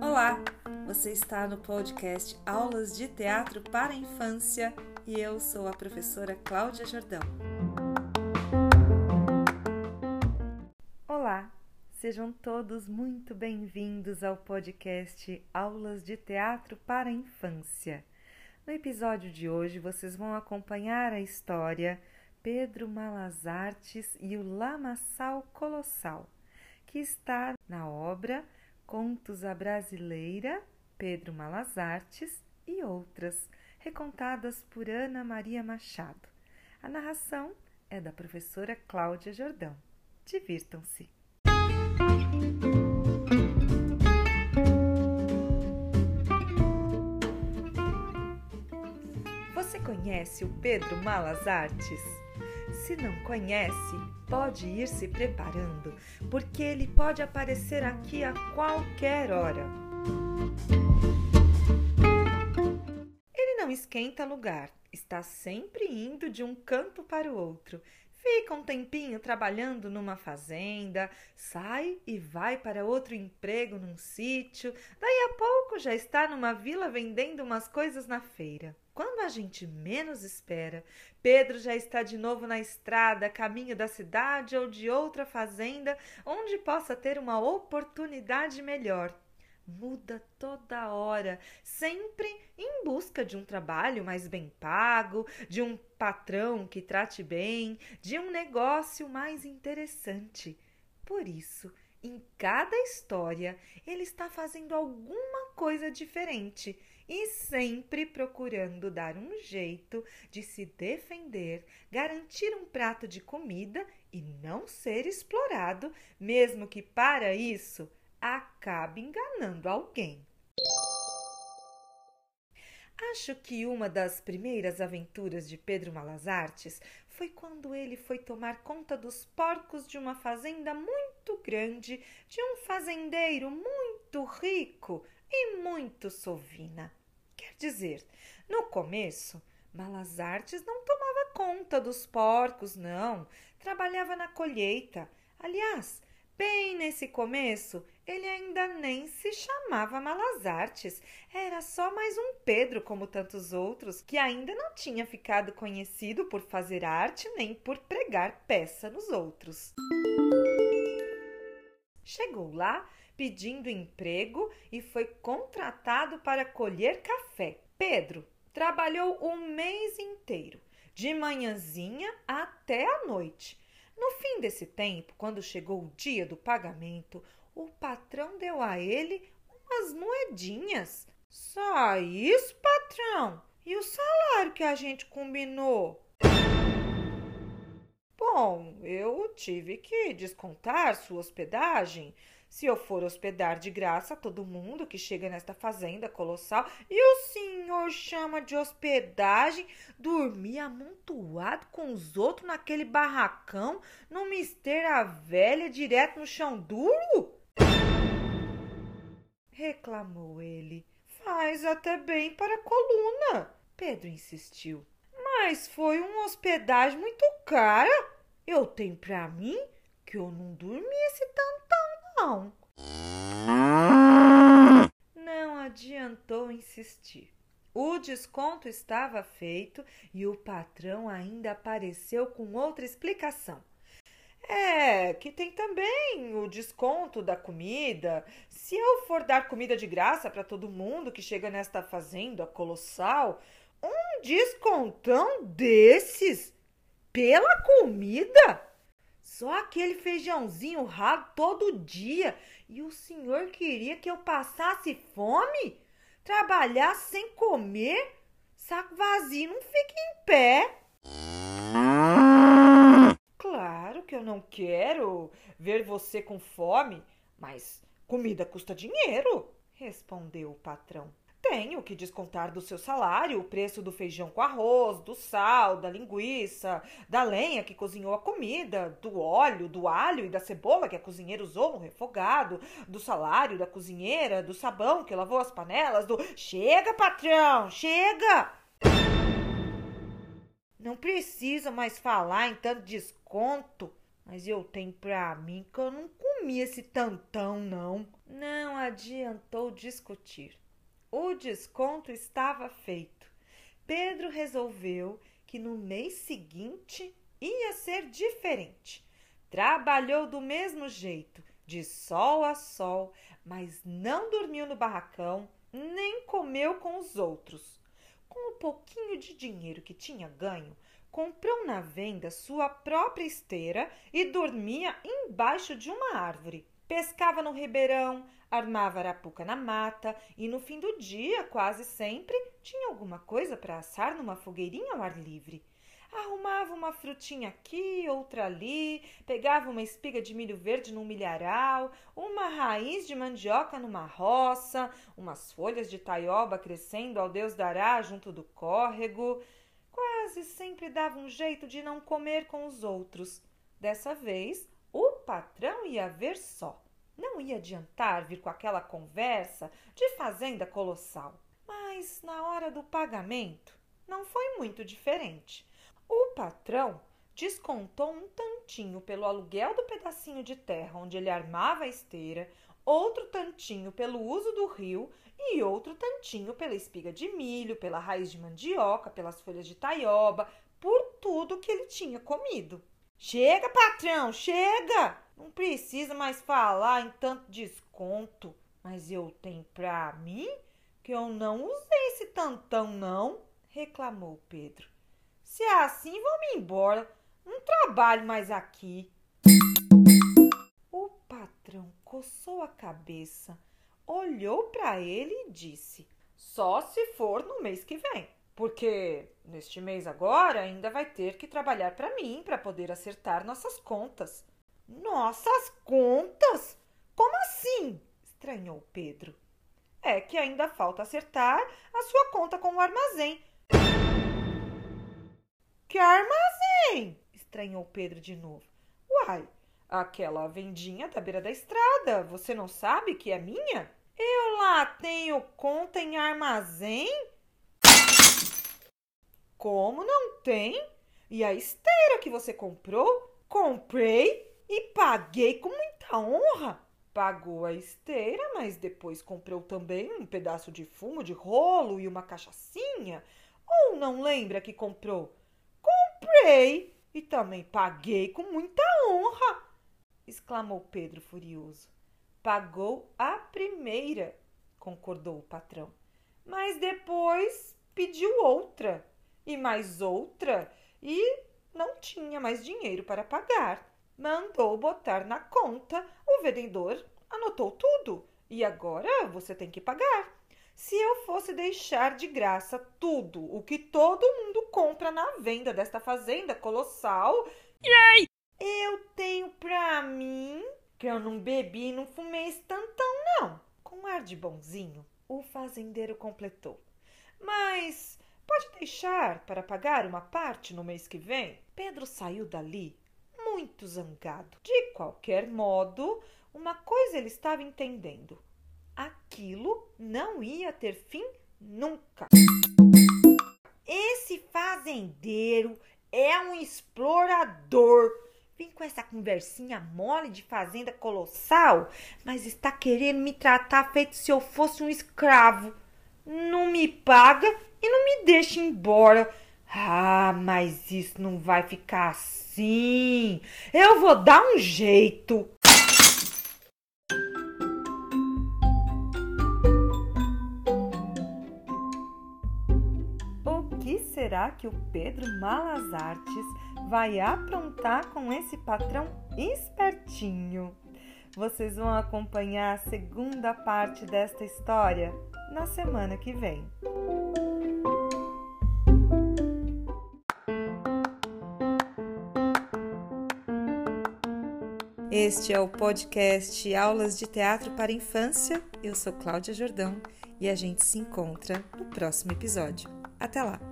Olá, você está no podcast Aulas de Teatro para a Infância e eu sou a professora Cláudia Jordão. Olá, sejam todos muito bem-vindos ao podcast Aulas de Teatro para a Infância. No episódio de hoje, vocês vão acompanhar a história Pedro Malas Artes e o Lamaçal Colossal, que está na obra Contos à Brasileira, Pedro Malas Artes e outras, recontadas por Ana Maria Machado. A narração é da professora Cláudia Jordão. Divirtam-se! Você conhece o Pedro Malas Artes? Se não conhece, pode ir se preparando, porque ele pode aparecer aqui a qualquer hora. Ele não esquenta lugar, está sempre indo de um canto para o outro. Fica um tempinho trabalhando numa fazenda, sai e vai para outro emprego num sítio, daí a pouco já está numa vila vendendo umas coisas na feira. Quando a gente menos espera, Pedro já está de novo na estrada, caminho da cidade ou de outra fazenda, onde possa ter uma oportunidade melhor. Muda toda hora, sempre em busca de um trabalho mais bem pago, de um patrão que trate bem, de um negócio mais interessante. Por isso, em cada história, ele está fazendo alguma coisa diferente e sempre procurando dar um jeito de se defender, garantir um prato de comida e não ser explorado, mesmo que para isso acabe enganando alguém. Acho que uma das primeiras aventuras de Pedro Malas Artes foi quando ele foi tomar conta dos porcos de uma fazenda muito grande de um fazendeiro muito rico e muito sovina. Quer dizer, no começo, Malas Artes não tomava conta dos porcos, não. Trabalhava na colheita. Aliás, bem nesse começo, ele ainda nem se chamava Malas Artes. Era só mais um Pedro, como tantos outros, que ainda não tinha ficado conhecido por fazer arte nem por pregar peça nos outros. Chegou lá pedindo emprego e foi contratado para colher café. Pedro trabalhou o mês inteiro, de manhãzinha até a noite. No fim desse tempo, quando chegou o dia do pagamento, o patrão deu a ele umas moedinhas. Só isso, patrão? E o salário que a gente combinou? Bom, eu tive que descontar sua hospedagem, se eu for hospedar de graça todo mundo que chega nesta fazenda colossal e o senhor chama de hospedagem dormir amontoado com os outros naquele barracão, numa esteira velha direto no chão duro? reclamou ele. Faz até bem para a coluna. Pedro insistiu. Mas foi uma hospedagem muito cara. Eu tenho para mim que eu não dormi esse não. Não adiantou insistir. O desconto estava feito e o patrão ainda apareceu com outra explicação. É, que tem também o desconto da comida. Se eu for dar comida de graça para todo mundo que chega nesta fazenda colossal, um descontão desses pela comida? Só aquele feijãozinho ralo todo dia. E o senhor queria que eu passasse fome? Trabalhar sem comer? Saco vazio não fica em pé. Claro que eu não quero ver você com fome, mas comida custa dinheiro, respondeu o patrão. Tenho que descontar do seu salário o preço do feijão com arroz, do sal, da linguiça, da lenha que cozinhou a comida, do óleo, do alho e da cebola que a cozinheira usou no refogado, do salário da cozinheira, do sabão que lavou as panelas, do. Chega, patrão, chega! Não precisa mais falar em tanto desconto. Mas eu tenho pra mim que eu não comi esse tantão, não. Não adiantou discutir. O desconto estava feito. Pedro resolveu que no mês seguinte ia ser diferente. Trabalhou do mesmo jeito, de sol a sol, mas não dormiu no barracão, nem comeu com os outros. Com o pouquinho de dinheiro que tinha ganho, comprou na venda sua própria esteira e dormia embaixo de uma árvore. Pescava no ribeirão, armava arapuca na mata e no fim do dia, quase sempre, tinha alguma coisa para assar numa fogueirinha ao ar livre. Arrumava uma frutinha aqui, outra ali, pegava uma espiga de milho verde num milharal, uma raiz de mandioca numa roça, umas folhas de taioba crescendo ao Deus dará junto do córrego. Quase sempre dava um jeito de não comer com os outros. Dessa vez, o patrão ia ver só. Não ia adiantar vir com aquela conversa de fazenda colossal. Mas na hora do pagamento, não foi muito diferente. O patrão descontou um tantinho pelo aluguel do pedacinho de terra onde ele armava a esteira, outro tantinho pelo uso do rio e outro tantinho pela espiga de milho, pela raiz de mandioca, pelas folhas de taioba, por tudo que ele tinha comido. Chega, patrão, chega! Não precisa mais falar em tanto desconto, mas eu tenho pra mim que eu não usei esse tantão, não, reclamou Pedro. Se é assim, vamos embora. Não trabalho mais aqui. O patrão coçou a cabeça, olhou para ele e disse: Só se for no mês que vem, porque neste mês agora ainda vai ter que trabalhar para mim para poder acertar nossas contas. Nossas contas? Como assim? estranhou Pedro. É que ainda falta acertar a sua conta com o armazém que armazém? estranhou Pedro de novo. Uai, aquela vendinha da beira da estrada, você não sabe que é minha? Eu lá tenho conta em armazém? Como não tem? E a esteira que você comprou? Comprei e paguei com muita honra. Pagou a esteira, mas depois comprou também um pedaço de fumo de rolo e uma cachaçinha. Ou não lembra que comprou? Comprei e também paguei com muita honra, exclamou Pedro furioso. Pagou a primeira, concordou o patrão. Mas depois pediu outra e mais outra e não tinha mais dinheiro para pagar. Mandou botar na conta, o vendedor anotou tudo e agora você tem que pagar. Se eu fosse deixar de graça tudo o que todo mundo compra na venda desta fazenda colossal, Yay! eu tenho pra mim que eu não bebi e não fumei esse tantão, não. Com ar de bonzinho, o fazendeiro completou. Mas pode deixar para pagar uma parte no mês que vem? Pedro saiu dali muito zangado. De qualquer modo, uma coisa ele estava entendendo aquilo não ia ter fim nunca. Esse fazendeiro é um explorador. Vem com essa conversinha mole de fazenda colossal, mas está querendo me tratar feito se eu fosse um escravo. Não me paga e não me deixa embora. Ah, mas isso não vai ficar assim. Eu vou dar um jeito. será que o Pedro Malas Artes vai aprontar com esse patrão espertinho? Vocês vão acompanhar a segunda parte desta história na semana que vem. Este é o podcast Aulas de Teatro para Infância. Eu sou Cláudia Jordão e a gente se encontra no próximo episódio. Até lá!